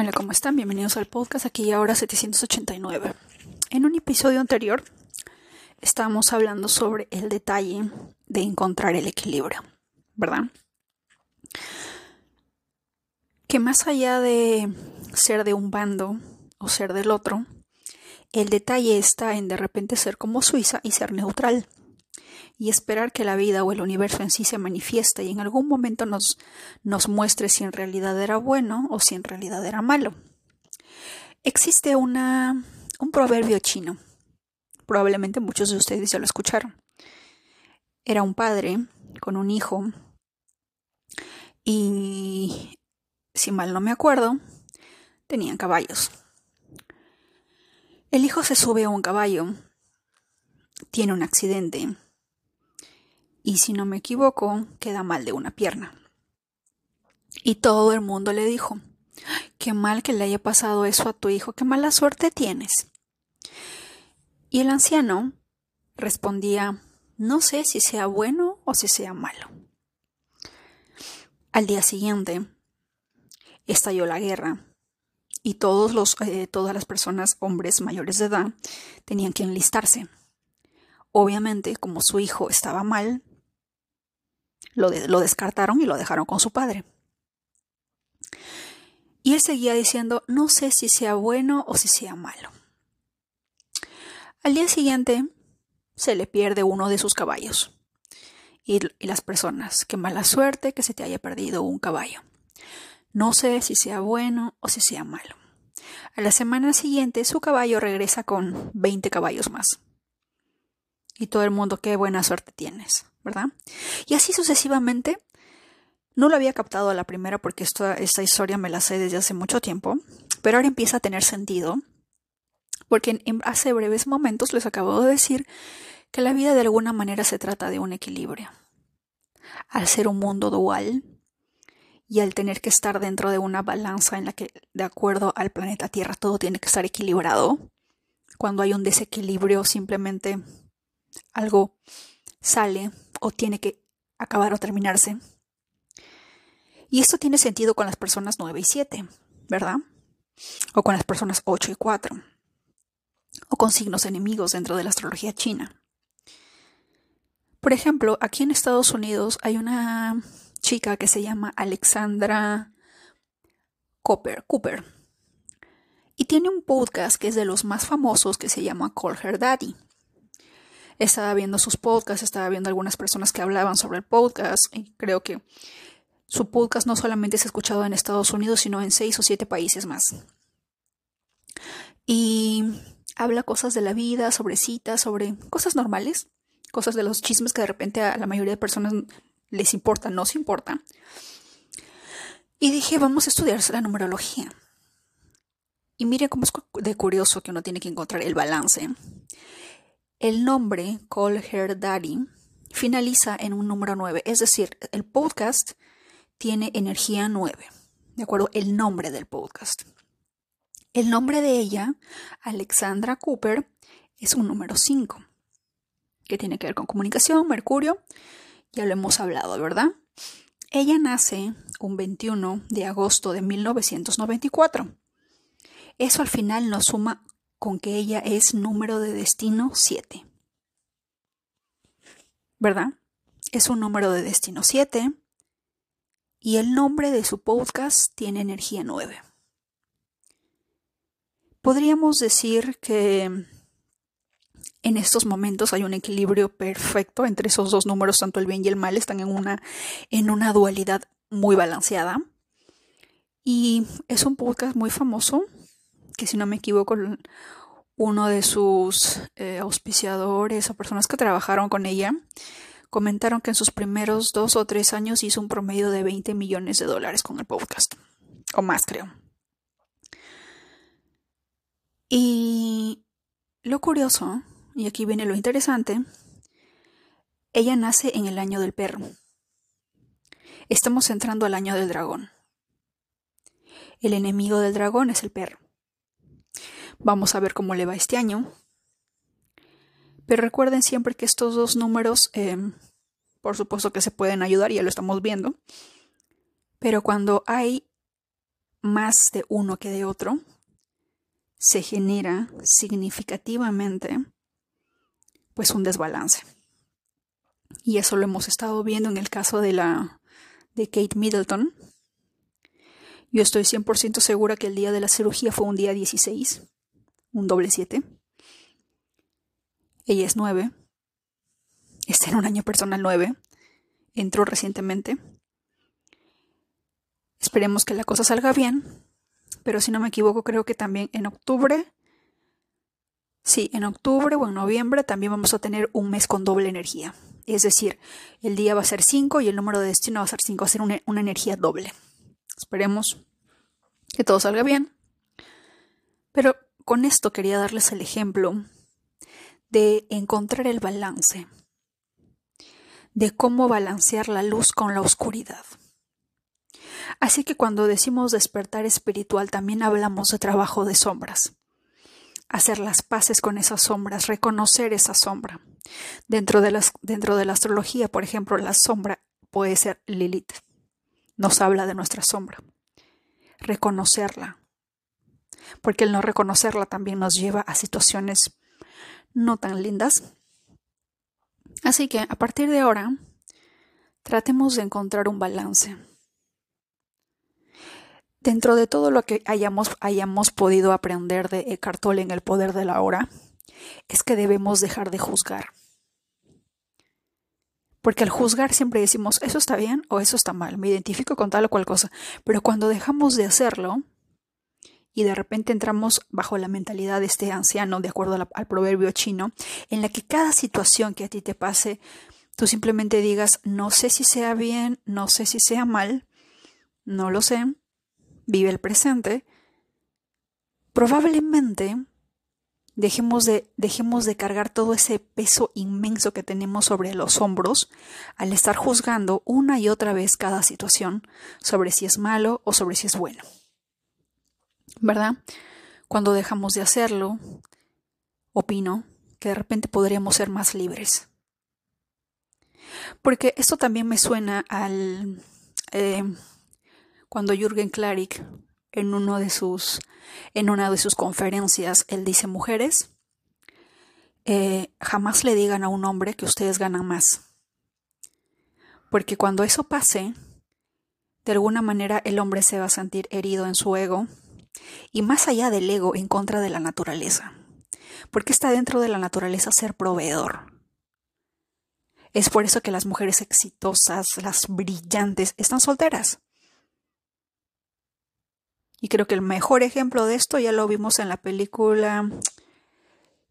Hola, ¿cómo están? Bienvenidos al podcast aquí y ahora 789. En un episodio anterior estábamos hablando sobre el detalle de encontrar el equilibrio, ¿verdad? Que más allá de ser de un bando o ser del otro, el detalle está en de repente ser como Suiza y ser neutral y esperar que la vida o el universo en sí se manifieste y en algún momento nos, nos muestre si en realidad era bueno o si en realidad era malo. Existe una, un proverbio chino, probablemente muchos de ustedes ya lo escucharon. Era un padre con un hijo y, si mal no me acuerdo, tenían caballos. El hijo se sube a un caballo, tiene un accidente y si no me equivoco, queda mal de una pierna. Y todo el mundo le dijo, qué mal que le haya pasado eso a tu hijo, qué mala suerte tienes. Y el anciano respondía, no sé si sea bueno o si sea malo. Al día siguiente estalló la guerra y todos los, eh, todas las personas, hombres mayores de edad, tenían que enlistarse. Obviamente, como su hijo estaba mal, lo, descartaron y lo dejaron con su padre. Y él seguía diciendo, no sé si sea bueno o si sea malo. Al día siguiente se le pierde uno de sus caballos. Y, y, las personas, qué mala suerte que se te haya perdido un caballo. No sé si sea bueno o si sea malo. A la semana siguiente su caballo regresa con 20 caballos más. Y todo el mundo, qué buena suerte tienes. ¿Verdad? Y así sucesivamente. No lo había captado a la primera porque esta, esta historia me la sé desde hace mucho tiempo, pero ahora empieza a tener sentido porque en, hace breves momentos les acabo de decir que la vida de alguna manera se trata de un equilibrio. Al ser un mundo dual y al tener que estar dentro de una balanza en la que, de acuerdo al planeta Tierra, todo tiene que estar equilibrado, cuando hay un desequilibrio simplemente algo sale o tiene que acabar o terminarse. Y esto tiene sentido con las personas 9 y 7, ¿verdad? O con las personas 8 y 4. O con signos enemigos dentro de la astrología china. Por ejemplo, aquí en Estados Unidos hay una chica que se llama Alexandra Cooper, Cooper. Y tiene un podcast que es de los más famosos que se llama Call Her Daddy estaba viendo sus podcasts, estaba viendo algunas personas que hablaban sobre el podcast y creo que su podcast no solamente es escuchado en Estados Unidos, sino en seis o siete países más. Y habla cosas de la vida, sobre citas, sobre cosas normales, cosas de los chismes que de repente a la mayoría de personas les importa, no se importa. Y dije, vamos a estudiar la numerología. Y mire cómo es de curioso que uno tiene que encontrar el balance el nombre Call Her Daddy finaliza en un número 9, es decir, el podcast tiene energía 9, ¿de acuerdo? El nombre del podcast. El nombre de ella, Alexandra Cooper, es un número 5, que tiene que ver con comunicación, Mercurio, ya lo hemos hablado, ¿verdad? Ella nace un 21 de agosto de 1994. Eso al final nos suma con que ella es número de destino 7. ¿Verdad? Es un número de destino 7 y el nombre de su podcast tiene energía 9. Podríamos decir que en estos momentos hay un equilibrio perfecto entre esos dos números, tanto el bien y el mal están en una, en una dualidad muy balanceada. Y es un podcast muy famoso, que si no me equivoco, uno de sus eh, auspiciadores o personas que trabajaron con ella comentaron que en sus primeros dos o tres años hizo un promedio de 20 millones de dólares con el podcast. O más, creo. Y lo curioso, y aquí viene lo interesante, ella nace en el año del perro. Estamos entrando al año del dragón. El enemigo del dragón es el perro. Vamos a ver cómo le va este año. Pero recuerden siempre que estos dos números, em, por supuesto que se pueden ayudar, ya lo estamos viendo. Pero cuando hay más de uno que de otro, se genera significativamente pues un desbalance. Y eso lo hemos estado viendo en el caso de la de Kate Middleton. Yo estoy 100% segura que el día de la cirugía fue un día 16, un doble 7. Ella es 9. Está en un año personal 9. Entró recientemente. Esperemos que la cosa salga bien. Pero si no me equivoco, creo que también en octubre. Sí, en octubre o en noviembre también vamos a tener un mes con doble energía. Es decir, el día va a ser 5 y el número de destino va a ser 5. Va a ser una, una energía doble. Esperemos que todo salga bien. Pero con esto quería darles el ejemplo de encontrar el balance, de cómo balancear la luz con la oscuridad. Así que cuando decimos despertar espiritual también hablamos de trabajo de sombras. Hacer las paces con esas sombras, reconocer esa sombra. Dentro de, las, dentro de la astrología, por ejemplo, la sombra puede ser Lilith. Nos habla de nuestra sombra. Reconocerla. Porque el no reconocerla también nos lleva a situaciones no tan lindas. Así que a partir de ahora, tratemos de encontrar un balance Dentro de todo lo que hayamos, hayamos podido aprender de Eckhart Tolle en el poder de la hora, es que debemos dejar de juzgar. Porque al juzgar siempre decimos, eso está bien o eso está mal, me identifico con tal o cual cosa. Pero cuando dejamos de hacerlo y de repente entramos bajo la mentalidad de este anciano, de acuerdo al proverbio chino, en la que cada situación que a ti te pase, tú simplemente digas, no sé si sea bien, no sé si sea mal, no lo sé, vive el presente, probablemente dejemos de, dejemos de cargar todo ese peso inmenso que tenemos sobre los hombros al estar juzgando una y otra vez cada situación sobre si es malo o sobre si es bueno. ¿Verdad? Cuando dejamos de hacerlo, opino que de repente podríamos ser más libres. Porque esto también me suena al... Eh, cuando Jürgen Klarik en uno de sus en una de sus conferencias él dice mujeres eh, jamás le digan a un hombre que ustedes ganan más porque cuando eso pase de alguna manera el hombre se va a sentir herido en su ego y más allá del ego en contra de la naturaleza porque está dentro de la naturaleza ser proveedor. Es por eso que las mujeres exitosas las brillantes están solteras. Y creo que el mejor ejemplo de esto ya lo vimos en la película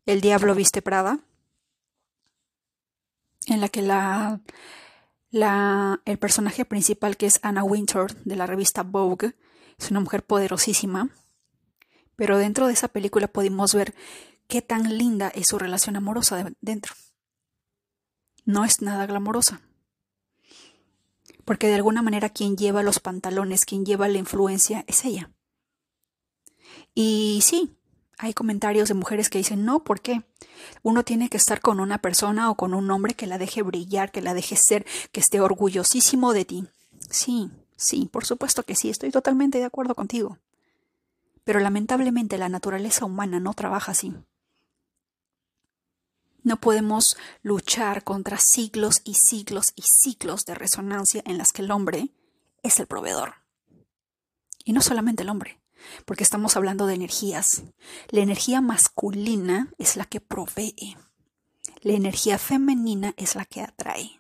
El Diablo Viste Prada, en la que la, la, el personaje principal, que es Anna Wintour de la revista Vogue, es una mujer poderosísima, pero dentro de esa película pudimos ver qué tan linda es su relación amorosa dentro. No es nada glamorosa. Porque de alguna manera quien lleva los pantalones, quien lleva la influencia es ella. Y sí, hay comentarios de mujeres que dicen, no, ¿por qué? Uno tiene que estar con una persona o con un hombre que la deje brillar, que la deje ser, que esté orgullosísimo de ti. Sí, sí, por supuesto que sí, estoy totalmente de acuerdo contigo. Pero lamentablemente la naturaleza humana no trabaja así. No podemos luchar contra siglos y siglos y siglos de resonancia en las que el hombre es el proveedor. Y no solamente el hombre, porque estamos hablando de energías. La energía masculina es la que provee. La energía femenina es la que atrae.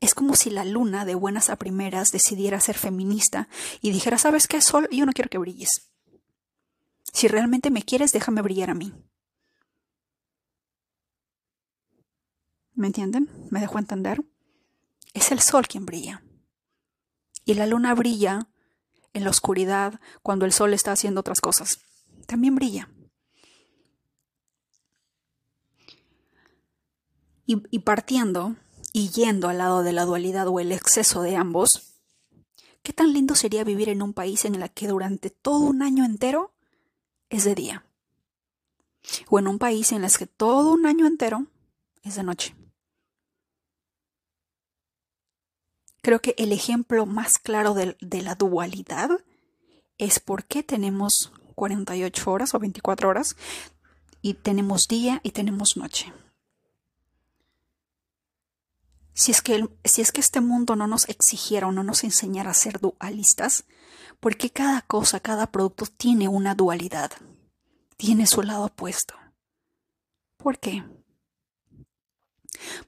Es como si la luna de buenas a primeras decidiera ser feminista y dijera, ¿sabes qué, Sol? Yo no quiero que brilles. Si realmente me quieres, déjame brillar a mí. ¿Me entienden? ¿Me dejo entender? Es el sol quien brilla. Y la luna brilla en la oscuridad, cuando el sol está haciendo otras cosas. También brilla. Y, partiendo y yendo al lado de la dualidad o el exceso de ambos, ¿qué tan lindo sería vivir en un país en el que durante todo un año entero es de día? O en un país en el que todo un año entero es de noche. Creo que el ejemplo más claro de, la dualidad es por qué tenemos 48 horas o 24 horas y tenemos día y tenemos noche. Si es, que este mundo no nos exigiera o no nos enseñara a ser dualistas, porque cada cosa, cada producto tiene una dualidad, tiene su lado opuesto. ¿Por qué?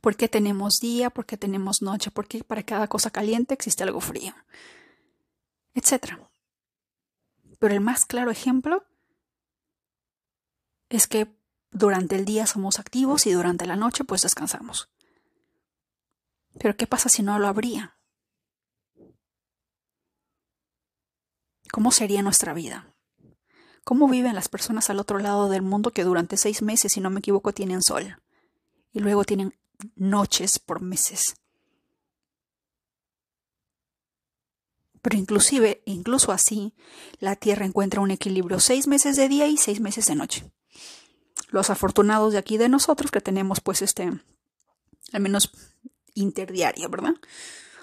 ¿Por qué tenemos día? ¿Por qué tenemos noche? ¿Por qué para cada cosa caliente existe algo frío? Etcétera. Pero el más claro ejemplo es que durante el día somos activos y durante la noche pues descansamos. Pero ¿qué pasa si no lo habría? ¿Cómo sería nuestra vida? ¿Cómo viven las personas al otro lado del mundo que durante seis meses, si no me equivoco, tienen sol? Y luego tienen noches por meses. Pero inclusive, incluso así, la Tierra encuentra un equilibrio seis meses de día y seis meses de noche. Los afortunados de aquí de nosotros que tenemos pues este, al menos interdiario, ¿verdad?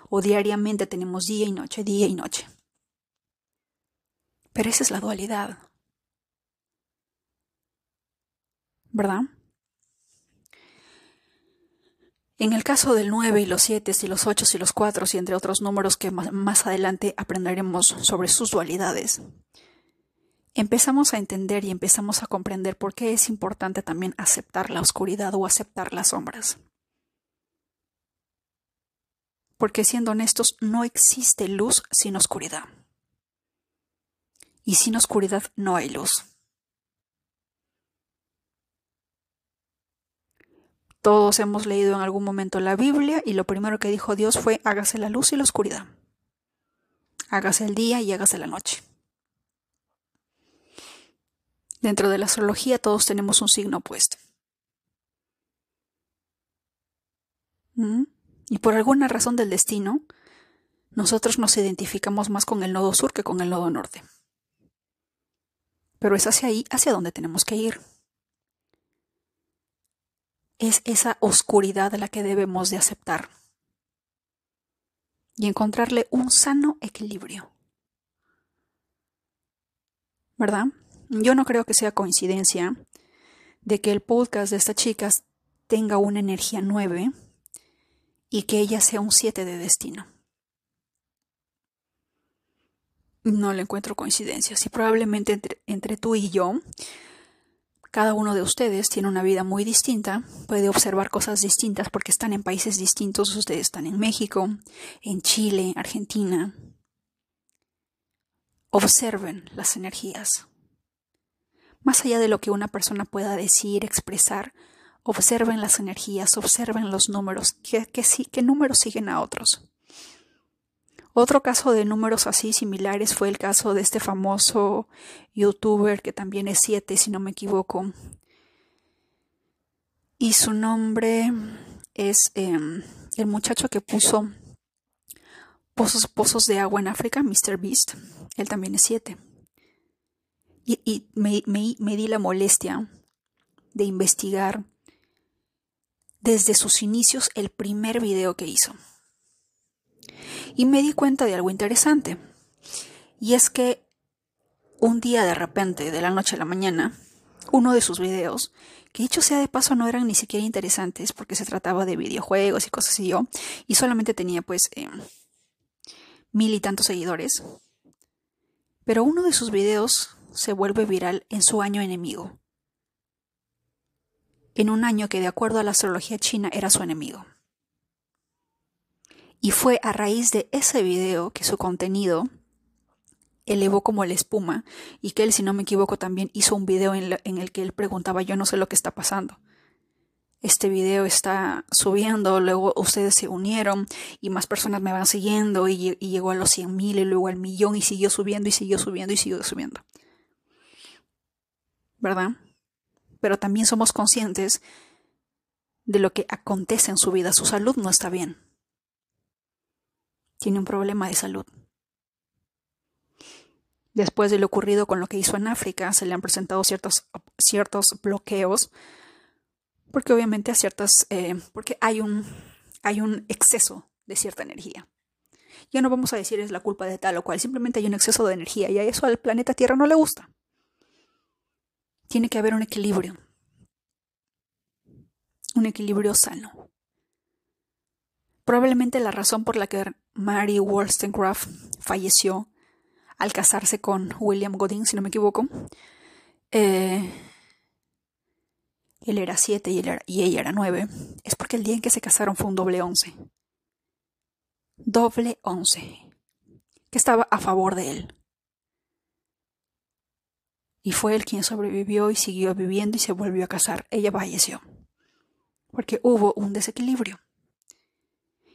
O diariamente tenemos día y noche, día y noche. Pero esa es la dualidad. ¿Verdad? En el caso del 9 y los 7 y los 8 y los 4 y entre otros números que más adelante aprenderemos sobre sus dualidades, empezamos a entender y empezamos a comprender por qué es importante también aceptar la oscuridad o aceptar las sombras. Porque siendo honestos, no existe luz sin oscuridad. Y sin oscuridad no hay luz. Todos hemos leído en algún momento la Biblia y lo primero que dijo Dios fue hágase la luz y la oscuridad. Hágase el día y hágase la noche. Dentro de la astrología todos tenemos un signo opuesto. ¿Mm? Y por alguna razón del destino, nosotros nos identificamos más con el nodo sur que con el nodo norte. Pero es hacia ahí, hacia donde tenemos que ir es esa oscuridad la que debemos de aceptar y encontrarle un sano equilibrio. ¿Verdad? Yo no creo que sea coincidencia de que el podcast de esta chica tenga una energía 9 y que ella sea un 7 de destino. No le encuentro coincidencia. Si probablemente entre, entre tú y yo cada uno de ustedes tiene una vida muy distinta, puede observar cosas distintas porque están en países distintos, ustedes están en México, en Chile, Argentina. Observen las energías. Más allá de lo que una persona pueda decir, expresar, observen las energías, observen los números, qué, qué números siguen a otros. Otro caso de números así similares fue el caso de este famoso youtuber que también es 7, si no me equivoco. Y su nombre es em, el muchacho que puso pozos, pozos de agua en África, Mr. Beast. Él también es 7. Y, me, me di la molestia de investigar desde sus inicios el primer video que hizo. Y me di cuenta de algo interesante. Y es que un día de repente, de la noche a la mañana, uno de sus videos, que dicho sea de paso no eran ni siquiera interesantes porque se trataba de videojuegos y cosas así yo, y solamente tenía pues em, mil y tantos seguidores, pero uno de sus videos se vuelve viral en su año enemigo, en un año que de acuerdo a la astrología china era su enemigo. Y fue a raíz de ese video que su contenido elevó como la espuma y que él, si no me equivoco, también hizo un video en, el que él preguntaba yo no sé lo que está pasando. Este video está subiendo, luego ustedes se unieron y más personas me van siguiendo y, llegó a los 100 mil y luego al millón y siguió subiendo y siguió subiendo y siguió subiendo. ¿Verdad? Pero también somos conscientes de lo que acontece en su vida. Su salud no está bien tiene un problema de salud. Después de lo ocurrido con lo que hizo en África, se le han presentado ciertos, ciertos bloqueos, porque obviamente a ciertas, eh, porque hay un, hay un exceso de cierta energía. Ya no vamos a decir es la culpa de tal o cual, simplemente hay un exceso de energía y a eso al planeta Tierra no le gusta. Tiene que haber un equilibrio. Un equilibrio sano. Probablemente la razón por la que Mary Wollstonecraft falleció al casarse con William Godin, si no me equivoco, eh, él era siete y, y, ella era nueve, es porque el día en que se casaron fue un doble once. Doble once. Que estaba a favor de él. Y fue él quien sobrevivió y siguió viviendo y se volvió a casar. Ella falleció. Porque hubo un desequilibrio.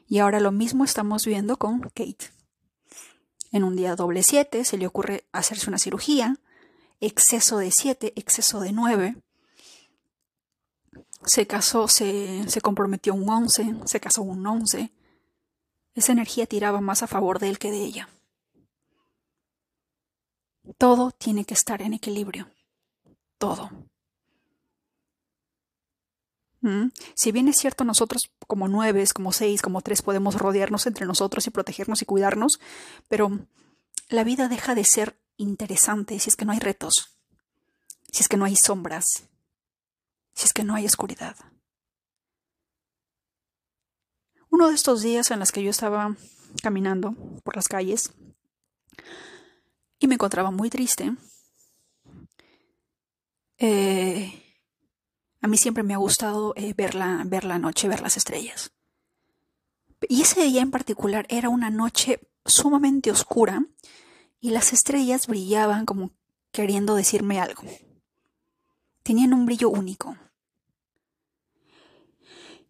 Y ahora lo mismo estamos viendo con Kate. En un día doble 7 se le ocurre hacerse una cirugía, exceso de 7, exceso de 9. Se casó, se, se comprometió un 11, se casó un 11. Esa energía tiraba más a favor de él que de ella. Todo tiene que estar en equilibrio. Todo. Si bien es cierto, nosotros como nueve, como seis, como tres podemos rodearnos entre nosotros y protegernos y cuidarnos, pero la vida deja de ser interesante si es que no hay retos, si es que no hay sombras, si es que no hay oscuridad. Uno de estos días en los que yo estaba caminando por las calles y me encontraba muy triste, eh, a mí siempre me ha gustado eh, ver, la, ver la noche, ver las estrellas. Y ese día en particular era una noche sumamente oscura y las estrellas brillaban como queriendo decirme algo. Tenían un brillo único.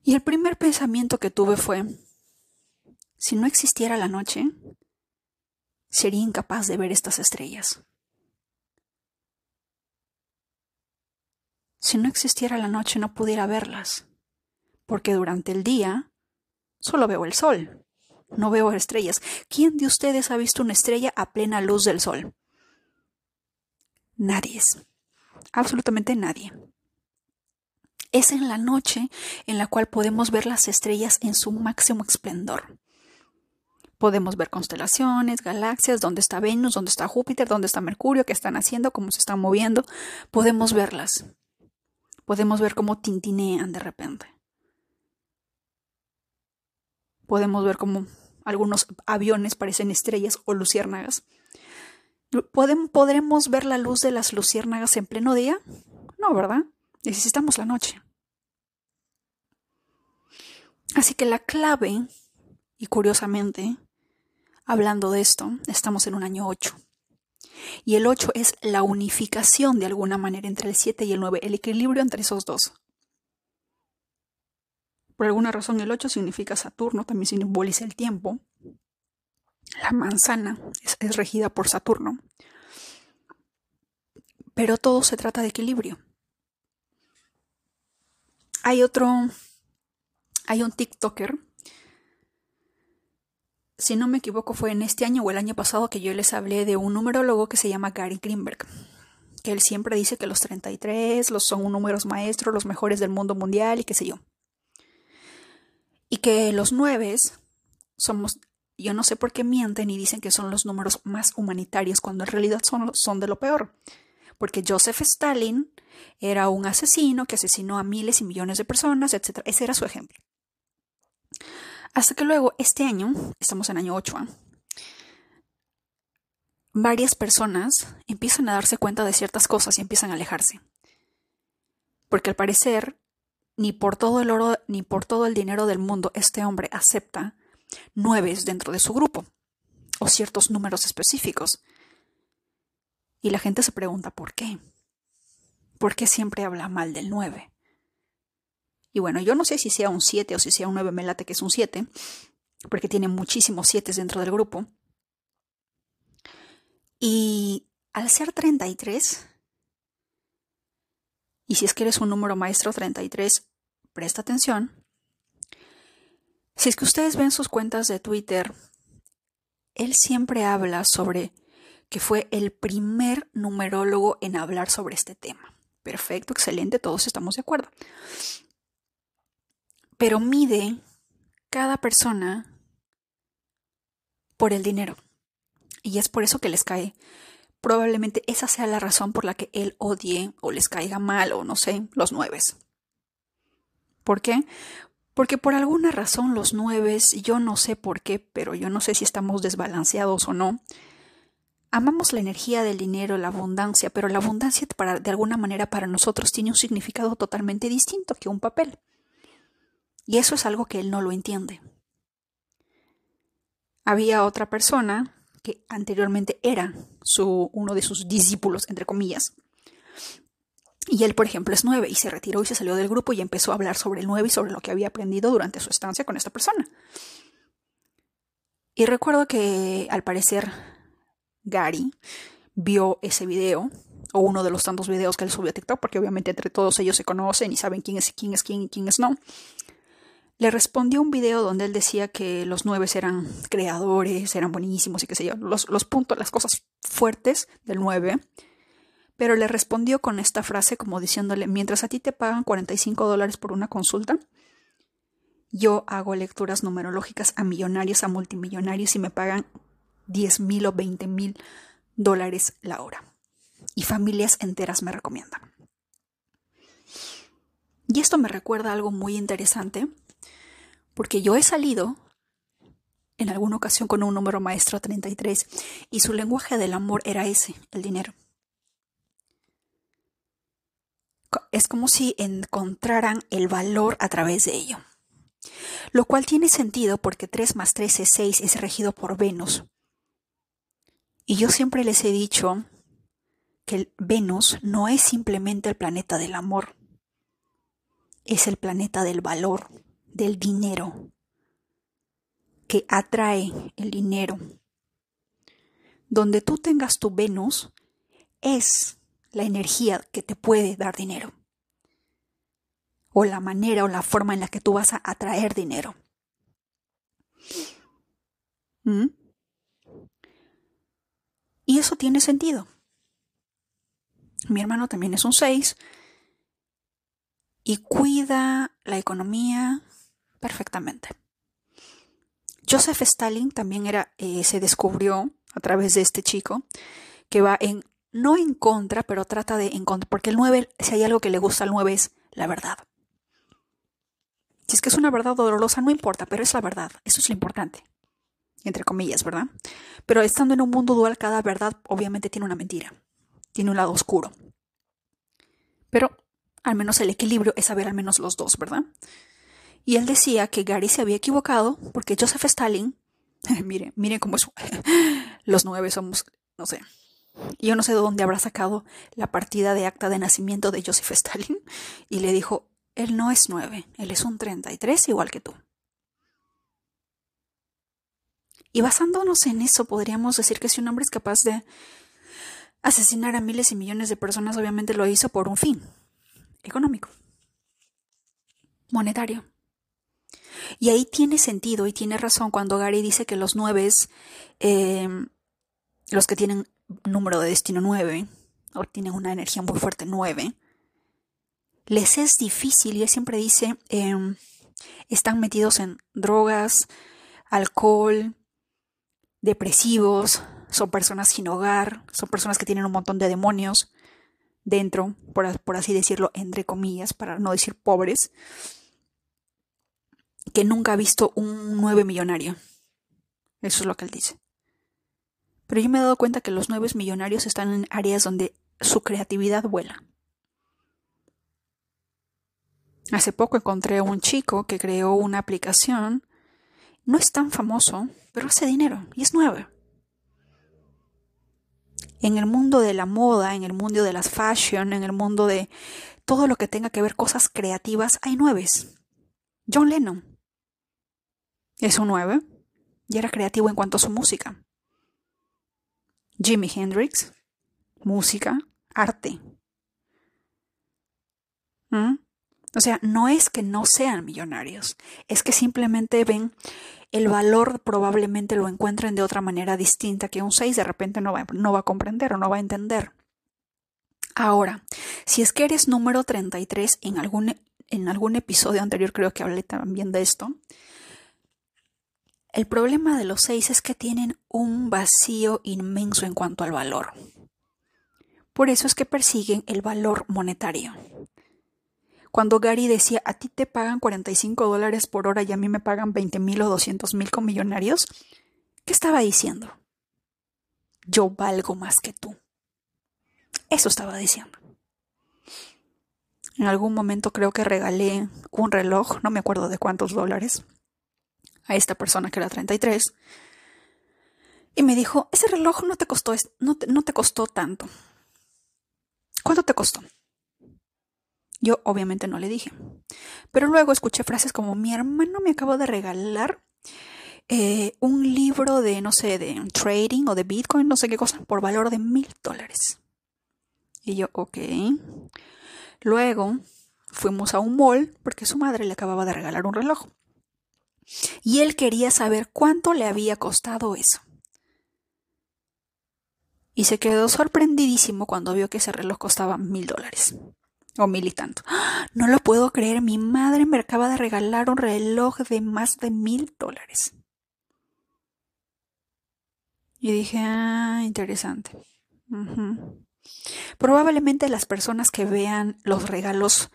Y el primer pensamiento que tuve fue, si no existiera la noche, sería incapaz de ver estas estrellas. Si no existiera la noche no pudiera verlas, porque durante el día solo veo el sol, no veo estrellas. ¿Quién de ustedes ha visto una estrella a plena luz del sol? Nadie. Absolutamente nadie. Es en la noche en la cual podemos ver las estrellas en su máximo esplendor. Podemos ver constelaciones, galaxias, dónde está Venus, dónde está Júpiter, dónde está Mercurio, qué están haciendo, cómo se están moviendo. Podemos verlas podemos ver cómo tintinean de repente. Podemos ver cómo algunos aviones parecen estrellas o luciérnagas. ¿Podremos ver la luz de las luciérnagas en pleno día? No, ¿verdad? Necesitamos la noche. Así que la clave, y curiosamente, hablando de esto, estamos en un año 8. Y el 8 es la unificación de alguna manera entre el 7 y el 9, el equilibrio entre esos dos. Por alguna razón el 8 significa Saturno, también simboliza el tiempo. La manzana es, regida por Saturno. Pero todo se trata de equilibrio. Hay otro, hay un TikToker si no me equivoco, fue en este año o el año pasado que yo les hablé de un numerólogo que se llama Gary Greenberg, que él siempre dice que los 33 los son números maestros, los mejores del mundo mundial y qué sé yo. Y que los 9 somos, yo no sé por qué mienten y dicen que son los números más humanitarios cuando en realidad son, son de lo peor. Porque Joseph Stalin era un asesino que asesinó a miles y millones de personas, etc. Ese era su ejemplo. Hasta que luego, este año, estamos en año 8, ¿ah? varias personas empiezan a darse cuenta de ciertas cosas y empiezan a alejarse. Porque al parecer, ni por todo el oro ni por todo el dinero del mundo este hombre acepta nueves dentro de su grupo o ciertos números específicos. Y la gente se pregunta por qué. ¿Por qué siempre habla mal del 9? Y bueno, yo no sé si sea un 7 o si sea un 9, me late que es un 7, porque tiene muchísimos 7 dentro del grupo. Y al ser 33, y si es que eres un número maestro 33, presta atención. Si es que ustedes ven sus cuentas de Twitter, él siempre habla sobre que fue el primer numerólogo en hablar sobre este tema. Perfecto, excelente, todos estamos de acuerdo pero mide cada persona por el dinero. Y es por eso que les cae. Probablemente esa sea la razón por la que él odie o les caiga mal o no sé, los nueves. ¿Por qué? Porque por alguna razón los nueves, yo no sé por qué, pero yo no sé si estamos desbalanceados o no, amamos la energía del dinero, la abundancia, pero la abundancia de alguna manera para nosotros tiene un significado totalmente distinto que un papel. Y eso es algo que él no lo entiende. Había otra persona que anteriormente era uno de sus discípulos, entre comillas. Y él, por ejemplo, es nueve y se retiró y se salió del grupo y empezó a hablar sobre el nueve y sobre lo que había aprendido durante su estancia con esta persona. Y recuerdo que al parecer Gary vio ese video o uno de los tantos videos que él subió a TikTok, porque obviamente entre todos ellos se conocen y saben quién es quién es quién y quién es no le respondió un video donde él decía que los nueve eran creadores, eran buenísimos y qué sé yo, los, los puntos, las cosas fuertes del nueve, pero le respondió con esta frase como diciéndole, mientras a ti te pagan 45 dólares por una consulta, yo hago lecturas numerológicas a millonarios, a multimillonarios y me pagan 10 mil o 20 mil dólares la hora. Y familias enteras me recomiendan. Y esto me recuerda algo muy interesante porque yo he salido en alguna ocasión con un número maestro 33 y su lenguaje del amor era ese, el dinero. Es como si encontraran el valor a través de ello. Lo cual tiene sentido porque 3 más 3 es 6, es regido por Venus. Y yo siempre les he dicho que Venus no es simplemente el planeta del amor, es el planeta del valor del dinero, que atrae el dinero. Donde tú tengas tu Venus es la energía que te puede dar dinero. O la manera o la forma en la que tú vas a atraer dinero. ¿Mm? Y eso tiene sentido. Mi hermano también es un 6 y cuida la economía, perfectamente. Joseph Stalin también era, eh, se descubrió a través de este chico que va en, no en contra, pero trata de encontrar, porque el 9, si hay algo que le gusta al 9 es la verdad. Si es que es una verdad dolorosa, no importa, pero es la verdad, eso es lo importante, entre comillas, ¿verdad? Pero estando en un mundo dual, cada verdad obviamente tiene una mentira, tiene un lado oscuro. Pero al menos el equilibrio es saber al menos los dos, ¿verdad? Y él decía que Gary se había equivocado porque Joseph Stalin, mire, mire cómo es, los nueve somos, no sé, yo no sé de dónde habrá sacado la partida de acta de nacimiento de Joseph Stalin y le dijo, él no es nueve, él es un 33 igual que tú. Y basándonos en eso, podríamos decir que si un hombre es capaz de asesinar a miles y millones de personas, obviamente lo hizo por un fin económico, monetario. Y ahí tiene sentido y tiene razón cuando Gary dice que los nueve, eh, los que tienen número de destino nueve, o tienen una energía muy fuerte nueve, les es difícil, y él siempre dice, em, están metidos en drogas, alcohol, depresivos, son personas sin hogar, son personas que tienen un montón de demonios dentro, por así decirlo, entre comillas, para no decir pobres que nunca ha visto un nueve millonario. Eso es lo que él dice. Pero yo me he dado cuenta que los nueve millonarios están en áreas donde su creatividad vuela. Hace poco encontré un chico que creó una aplicación. No es tan famoso, pero hace dinero y es nueve. En el mundo de la moda, en el mundo de las fashion, en el mundo de todo lo que tenga que ver cosas creativas, hay nueves. John Lennon es un 9 y era creativo en cuanto a su música. Jimi Hendrix, música, arte. ¿Mm? O sea, no es que no sean millonarios, es que simplemente ven el valor, probablemente lo encuentren de otra manera distinta que un 6 de repente no va, no va a comprender o no va a entender. Ahora, si es que eres número 33, en algún, en algún episodio anterior creo que hablé también de esto, El problema de los seis es que tienen un vacío inmenso en cuanto al valor. Por eso es que persiguen el valor monetario. Cuando Gary decía, a ti te pagan 45 dólares por hora y a mí me pagan 20 mil o 200 mil con millonarios, ¿qué estaba diciendo? Yo valgo más que tú. Eso estaba diciendo. En algún momento creo que regalé un reloj, no me acuerdo de cuántos dólares, a esta persona que era 33. Y me dijo, ese reloj no te costó, no no te costó tanto. ¿Cuánto te costó? Yo obviamente no le dije. Pero luego escuché frases como mi hermano me acaba de regalar eh, un libro de, no sé, de trading o de Bitcoin, no sé qué cosa, por valor de mil dólares. Y yo, ok. Luego fuimos a un mall porque su madre le acababa de regalar un reloj. Y él quería saber cuánto le había costado eso. Y se quedó sorprendidísimo cuando vio que ese reloj costaba mil dólares. O mil y tanto. No lo puedo creer, mi madre me acaba de regalar un reloj de más de mil dólares. Y dije, ah, interesante. Probablemente las personas que vean los regalos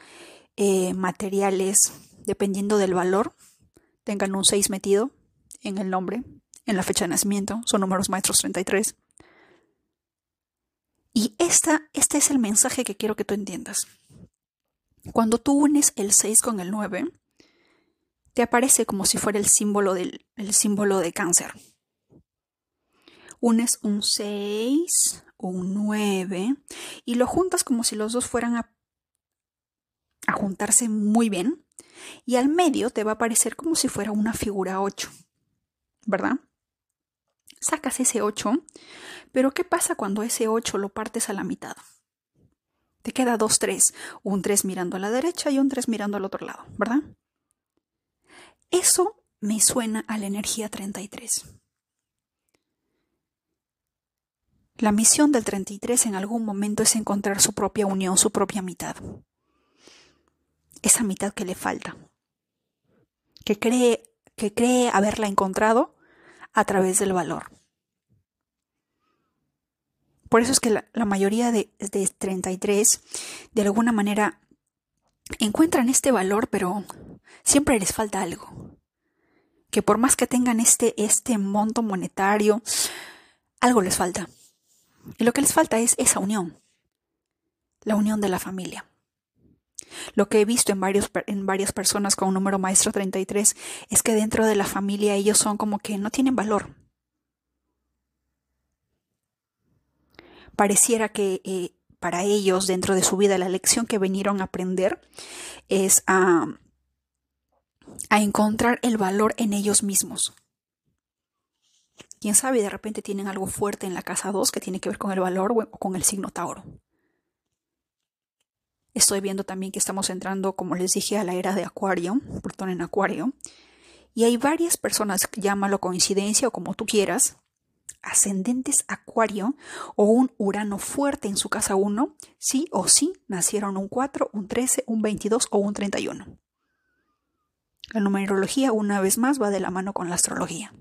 eh, materiales, dependiendo del valor, tengan un 6 metido en el nombre, en la fecha de nacimiento, son números maestros 33. Y esta, este es el mensaje que quiero que tú entiendas. Cuando tú unes el 6 con el 9, te aparece como si fuera el símbolo, del, el símbolo de cáncer. Unes un 6, un 9 y lo juntas como si los dos fueran a, a juntarse muy bien. Y al medio te va a aparecer como si fuera una figura 8, ¿verdad? Sacas ese 8, pero ¿qué pasa cuando ese 8 lo partes a la mitad? Te queda dos 3, un 3 mirando a la derecha y un 3 mirando al otro lado, ¿verdad? Eso me suena a la energía 33. La misión del 33 en algún momento es encontrar su propia unión, su propia mitad. Esa mitad que le falta. Que cree, que cree haberla encontrado a través del valor. Por eso es que la, mayoría de, de 33 de alguna manera encuentran este valor, pero siempre les falta algo. Que por más que tengan este, este monto monetario, algo les falta. Y lo que les falta es esa unión, la unión de la familia. Lo que he visto en, varias personas con número maestro 33 es que dentro de la familia ellos son como que no tienen valor. Pareciera que eh, para ellos, dentro de su vida, la lección que vinieron a aprender es a, a encontrar el valor en ellos mismos. Quién sabe, de repente tienen algo fuerte en la casa 2 que tiene que ver con el valor o con el signo Tauro. Estoy viendo también que estamos entrando, como les dije, a la era de Acuario, Plutón en Acuario. Y hay varias personas, llámalo coincidencia o como tú quieras, ascendentes Acuario o un Urano fuerte en su casa 1, sí o sí nacieron un 4, un 13, un 22 o un 31. La numerología, una vez más, va de la mano con la astrología.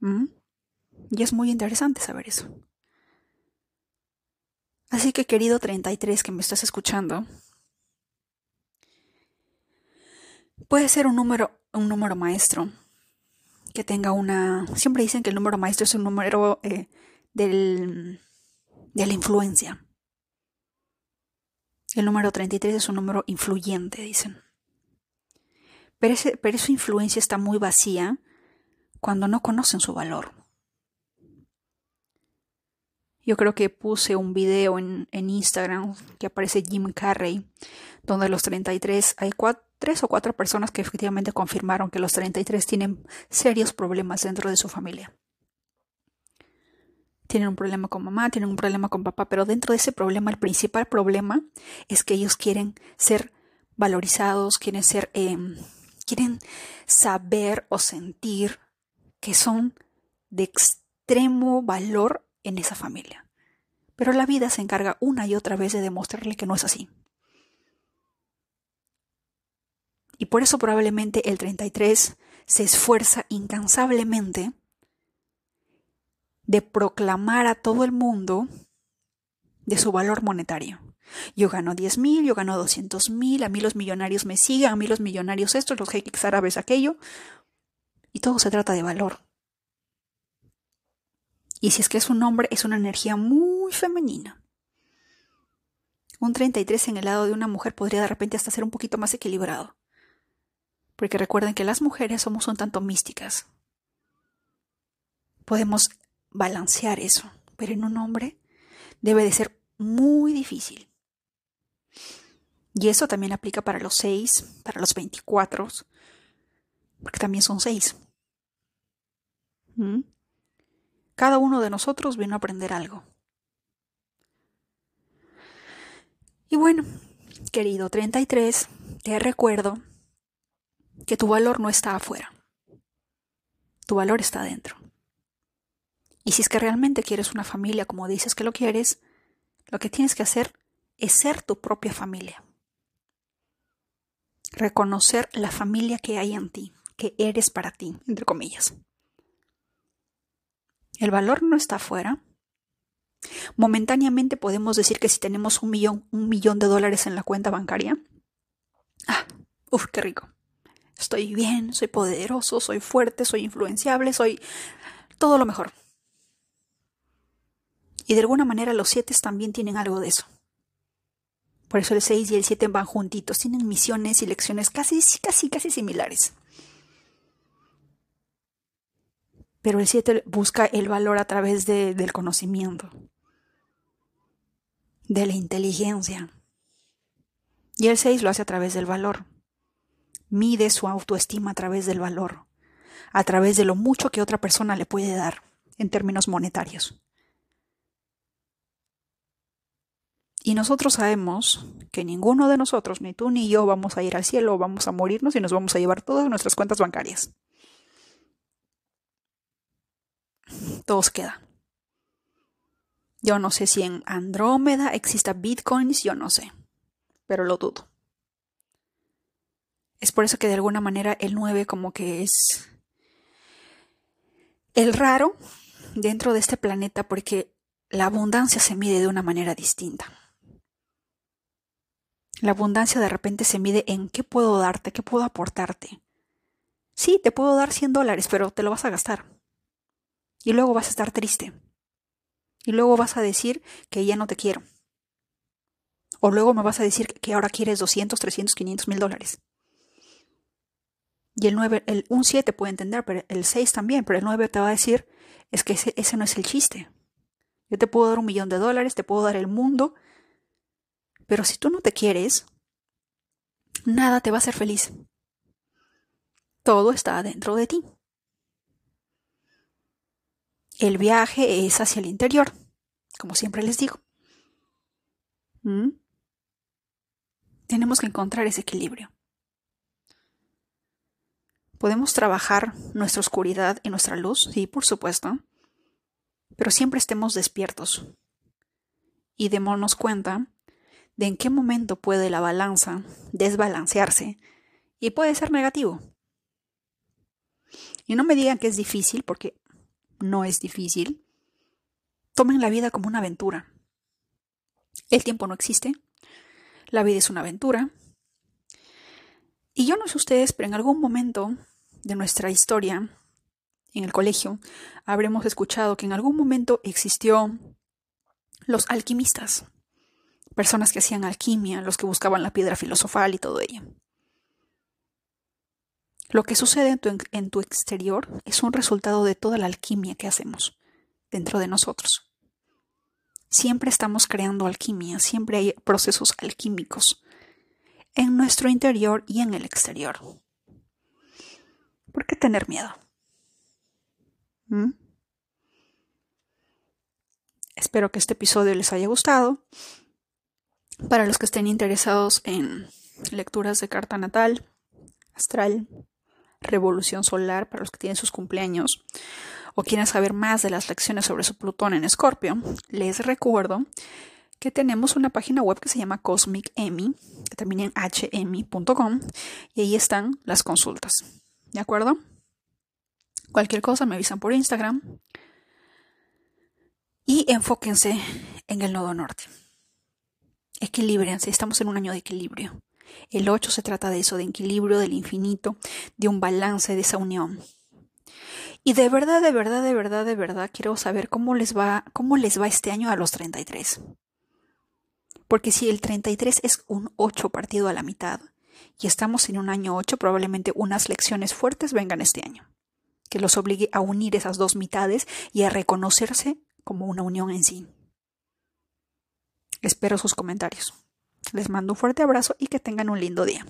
¿Mm? Y es muy interesante saber eso. Así que querido 33 que me estás escuchando, puede ser un número, un número maestro que tenga una... Siempre dicen que el número maestro es un número eh, del, de la influencia. El número 33 es un número influyente, dicen. Pero, pero esa influencia está muy vacía cuando no conocen su valor. Yo creo que puse un video en, Instagram que aparece Jim Carrey, donde los 33 hay tres o cuatro personas que efectivamente confirmaron que los 33 tienen serios problemas dentro de su familia. Tienen un problema con mamá, tienen un problema con papá, pero dentro de ese problema, el principal problema es que ellos quieren ser valorizados, quieren ser, em, quieren saber o sentir que son de extremo valor en esa familia. Pero la vida se encarga una y otra vez de demostrarle que no es así. Y por eso probablemente el 33 se esfuerza incansablemente de proclamar a todo el mundo de su valor monetario. Yo gano 10 mil, yo gano 200 mil, a mí los millonarios me siguen, a mí los millonarios estos, los jeques árabes aquello. Y todo se trata de valor. Y si es que es un hombre, es una energía muy femenina. Un 33 en el lado de una mujer podría de repente hasta ser un poquito más equilibrado. Porque recuerden que las mujeres somos un tanto místicas. Podemos balancear eso, pero en un hombre debe de ser muy difícil. Y eso también aplica para los 6, para los 24, porque también son 6. ¿Mm? Cada uno de nosotros vino a aprender algo. Y bueno, querido 33, te recuerdo que tu valor no está afuera. Tu valor está adentro. Y si es que realmente quieres una familia como dices que lo quieres, lo que tienes que hacer es ser tu propia familia. Reconocer la familia que hay en ti, que eres para ti, entre comillas. El valor no está afuera. Momentáneamente podemos decir que si tenemos un millón, un millón de dólares en la cuenta bancaria, ah, uff, qué rico. Estoy bien, soy poderoso, soy fuerte, soy influenciable, soy todo lo mejor. Y de alguna manera los siete también tienen algo de eso. Por eso el 6 y el 7 van juntitos, tienen misiones y lecciones casi, casi, casi similares. Pero el 7 busca el valor a través de, del conocimiento, de la inteligencia. Y el 6 lo hace a través del valor. Mide su autoestima a través del valor, a través de lo mucho que otra persona le puede dar en términos monetarios. Y nosotros sabemos que ninguno de nosotros, ni tú ni yo, vamos a ir al cielo, vamos a morirnos y nos vamos a llevar todas nuestras cuentas bancarias. Todos queda. Yo no sé si en Andrómeda exista bitcoins, yo no sé, pero lo dudo. Es por eso que de alguna manera el 9 como que es el raro dentro de este planeta porque la abundancia se mide de una manera distinta. La abundancia de repente se mide en qué puedo darte, qué puedo aportarte. Sí, te puedo dar 100 dólares, pero te lo vas a gastar. Y luego vas a estar triste. Y luego vas a decir que ya no te quiero. O luego me vas a decir que ahora quieres 200, 300, 500 mil dólares. Y el 9, el, un 7 puede entender, pero el 6 también, pero el 9 te va a decir, es que ese, ese no es el chiste. Yo te puedo dar un millón de dólares, te puedo dar el mundo, pero si tú no te quieres, nada te va a hacer feliz. Todo está dentro de ti. El viaje es hacia el interior, como siempre les digo. ¿Mm? Tenemos que encontrar ese equilibrio. Podemos trabajar nuestra oscuridad y nuestra luz, sí, por supuesto, pero siempre estemos despiertos y démonos cuenta de en qué momento puede la balanza desbalancearse y puede ser negativo. Y no me digan que es difícil, porque no es difícil. Tomen la vida como una aventura. El tiempo no existe. La vida es una aventura. Y yo no sé ustedes, pero en algún momento de nuestra historia, en el colegio, habremos escuchado que en algún momento existió los alquimistas personas que hacían alquimia, los que buscaban la piedra filosofal y todo ello. Lo que sucede en tu, exterior es un resultado de toda la alquimia que hacemos dentro de nosotros. Siempre estamos creando alquimia, siempre hay procesos alquímicos en nuestro interior y en el exterior. ¿Por qué tener miedo? ¿Mm? Espero que este episodio les haya gustado. Para los que estén interesados en lecturas de carta natal, astral, revolución solar, para los que tienen sus cumpleaños, o quieren saber más de las lecciones sobre su Plutón en Escorpio, les recuerdo que tenemos una página web que se llama Cosmic Emmy, que termina en hmi.com, y ahí están las consultas. ¿De acuerdo? Cualquier cosa me avisan por Instagram. Y enfóquense en el nodo norte. Equilíbrense, estamos en un año de equilibrio. El 8 se trata de eso, de equilibrio, del infinito, de un balance, de esa unión. Y de verdad, de verdad, de verdad, de verdad, quiero saber cómo les va, cómo les va este año a los 33. Porque si el 33 es un 8 partido a la mitad y estamos en un año 8, probablemente unas lecciones fuertes vengan este año, que los obligue a unir esas dos mitades y a reconocerse como una unión en sí. Espero sus comentarios. Les mando un fuerte abrazo y que tengan un lindo día.